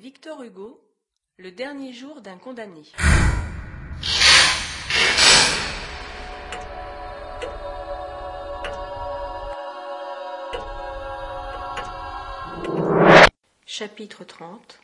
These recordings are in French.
Victor Hugo, Le dernier jour d'un condamné. Chapitre 30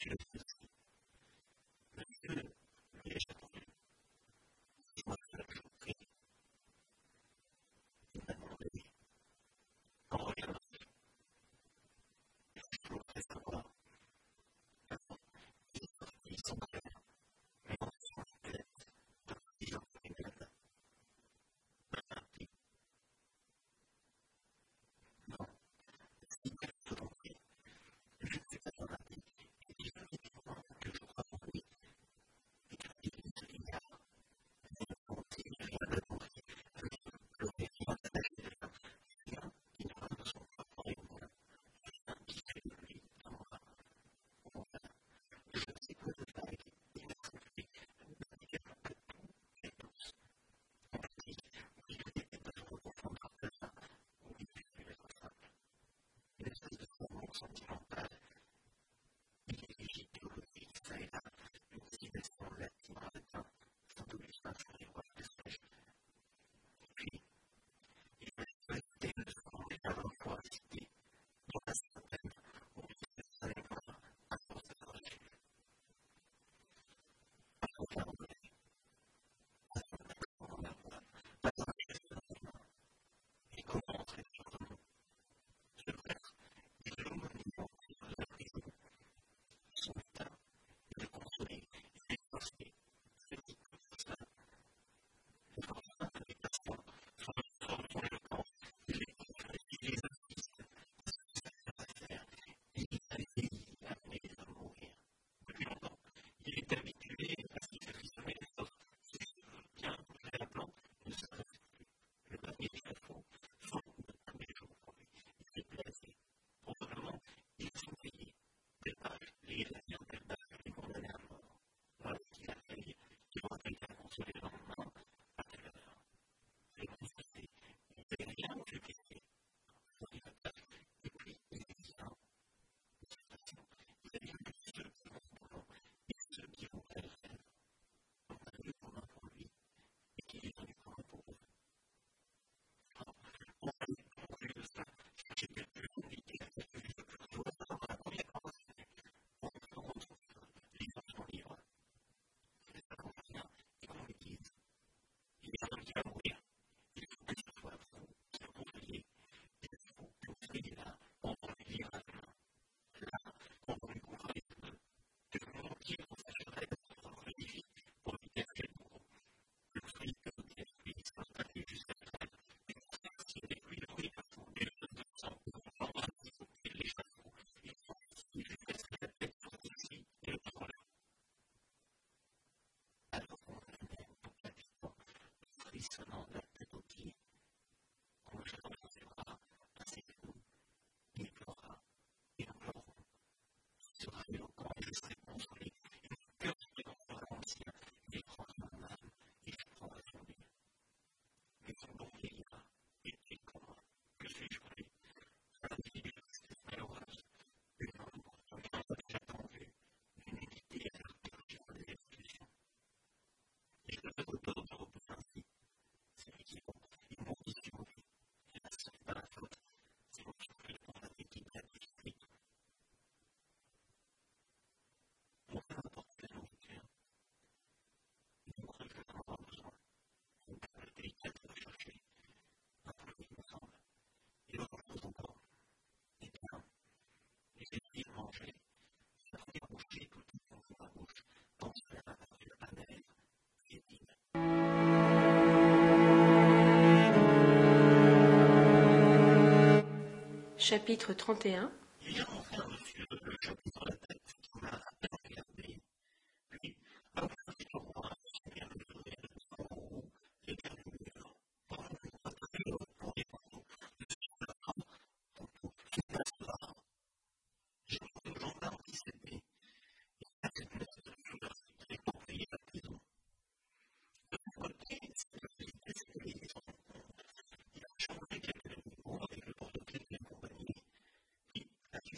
Thank you. peace and all that. Chapitre trente et un.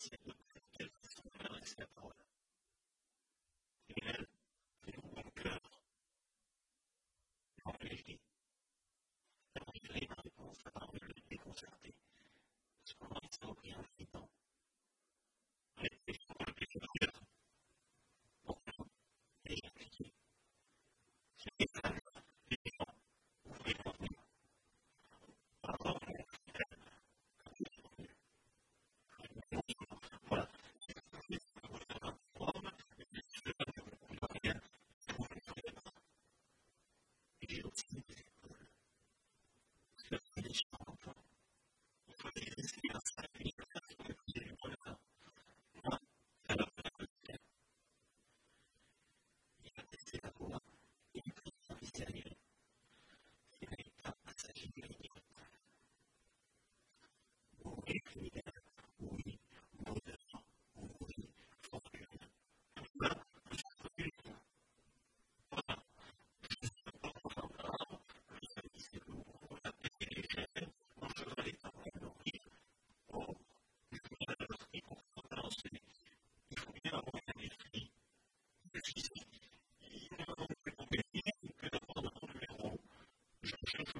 said, look, I'll accept all Thank you.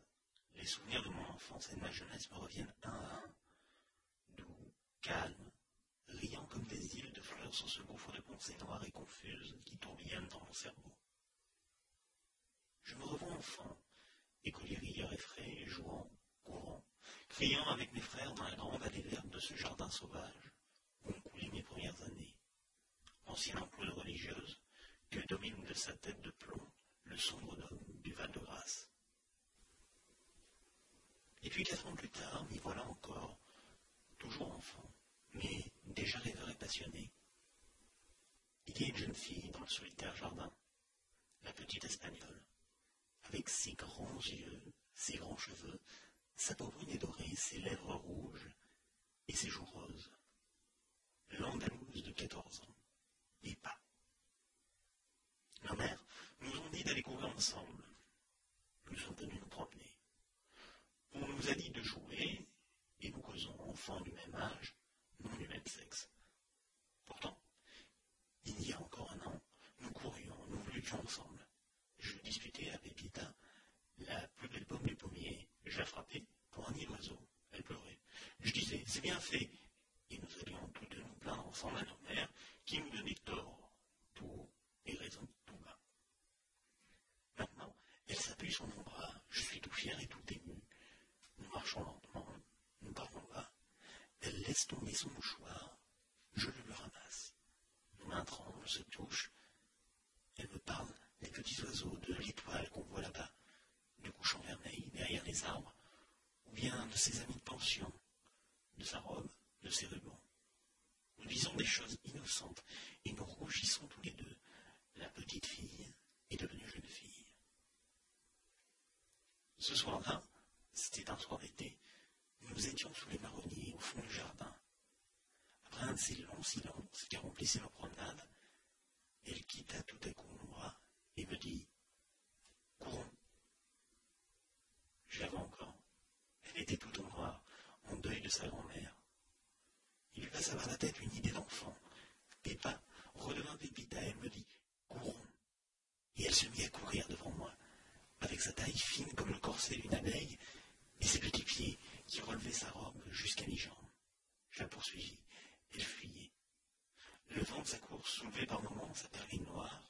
les souvenirs de mon enfance et de ma jeunesse me reviennent un à un. Doux, calmes, riant comme des îles de fleurs sur ce gouffre de pensées noires et confuses qui tourbillonnent dans mon cerveau. Je me revois enfant, écolier rieur effrayé, jouant, courant, criant avec mes frères dans la grande allée verte de ce jardin sauvage où ont coulé mes premières années. Ancienne ampoule religieuse que domine de sa tête de plomb le sombre dôme du Val-de-Grâce. Et puis quatre ans plus tard, m'y voilà encore, toujours enfant, mais déjà rêveur et passionné. Il y a une jeune fille dans le solitaire jardin, la petite espagnole, avec ses grands yeux, ses grands cheveux, sa peau brune et dorée, ses lèvres rouges et ses joues roses. L'Andalouse de 14 ans, et pas. Ma mère nous ont dit d'aller courir ensemble. Nous sommes venus nous promener. On nous a dit de jouer, et nous causons enfants du même âge, non du même sexe. Pourtant, il y a encore un an, nous courions, nous luttions ensemble. Je disputais à Pépita la plus belle pomme du pommier. Je la frappais pour un nid d'oiseau. Elle pleurait. Je disais, c'est bien fait. Et nous allions tous deux nous plaindre ensemble à nos mères qui nous donnaient tort, tout haut et raison tout bas. Maintenant, bras. Je suis tout fier et tout ému. Nous marchons lentement. Nous parlons bas. Elle laisse tomber son mouchoir. Je le ramasse. Nos mains tremblent, se touchent. Elle me parle des petits oiseaux, de l'étoile qu'on voit là-bas, du couchant vermeil derrière les arbres, ou bien de ses amis de pension, de sa robe, de ses rubans. Nous disons des choses innocentes et nous rougissons tous les deux. La petite fille Ce soir-là, c'était un soir d'été, nous étions sous les marronniers au fond du jardin. Après un de ces longs silences qui remplissaient nos promenades, elle quitta tout à coup mon bras et me dit Courons. Je l'avais encore. Elle était toute en noir, en deuil de sa grand-mère. Il lui passa par la tête une idée d'enfant. Pépin redevint Pépita, elle me dit Courons. Et elle se mit à courir devant moi, avec sa taille fine comme le corset d'une abeille et ses petits pieds qui relevaient sa robe jusqu'à mi-jambe. Je la poursuivis. Elle fuyait. Le vent de sa course soulevait par moments sa perline noire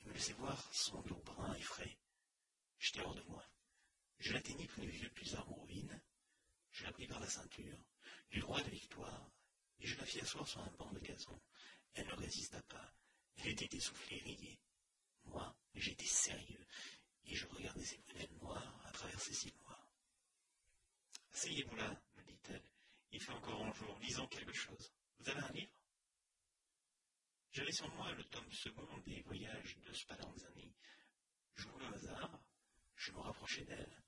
et me laissait voir son dos brun et frais. J'étais hors de moi. Je l'atteignis près du vieux plus en ruine. Je la pris par la ceinture, du droit de victoire, et je la fis asseoir sur un banc de gazon. Elle ne résista pas. Elle était essoufflée et riait. Moi, j'étais sérieux, et je regardais ses prunelles noires à travers ses cils noirs. Asseyez-vous là, me dit-elle. Il fait encore un jour, lisons quelque chose. Vous avez un livre? J'avais sur moi le tome second des voyages de Spallanzani. J'ouvris au hasard, je me rapprochai d'elle.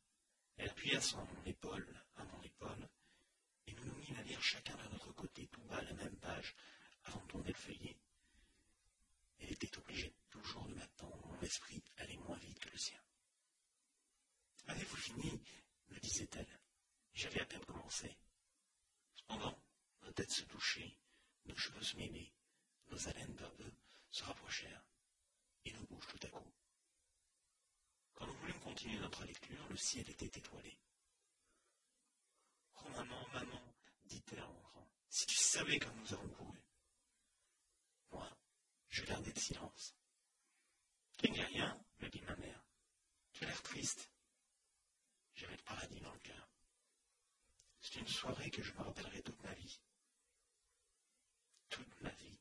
Elle appuya son épaule à mon épaule, et nous nous mîmes à lire chacun de notre côté tout bas la même page avant de tourner le feuillet. Elle était obligée toujours de m'attendre, mon esprit allait moins vite que le sien. Avez-vous fini? me disait-elle. J'avais à peine commencé. Cependant, nos têtes se touchaient, nos cheveux se mêlaient, nos haleines peu se rapprochèrent, et nos bouches tout à coup. Quand nous voulûmes continuer notre lecture, le ciel était étoilé. Oh maman, maman, dit-elle en entrant, si tu savais comme nous avons couru. Moi, je gardais le silence. Il n'y rien, me dit ma mère. Tu as l'air triste. J'avais le paradis dans le cœur. C'est une soirée que je me rappellerai toute ma vie. Toute ma vie.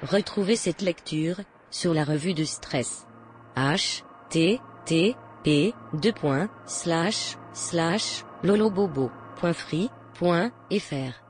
Retrouvez cette lecture sur la revue de stress. H T T P deux points slash slash lolobobo.free.fr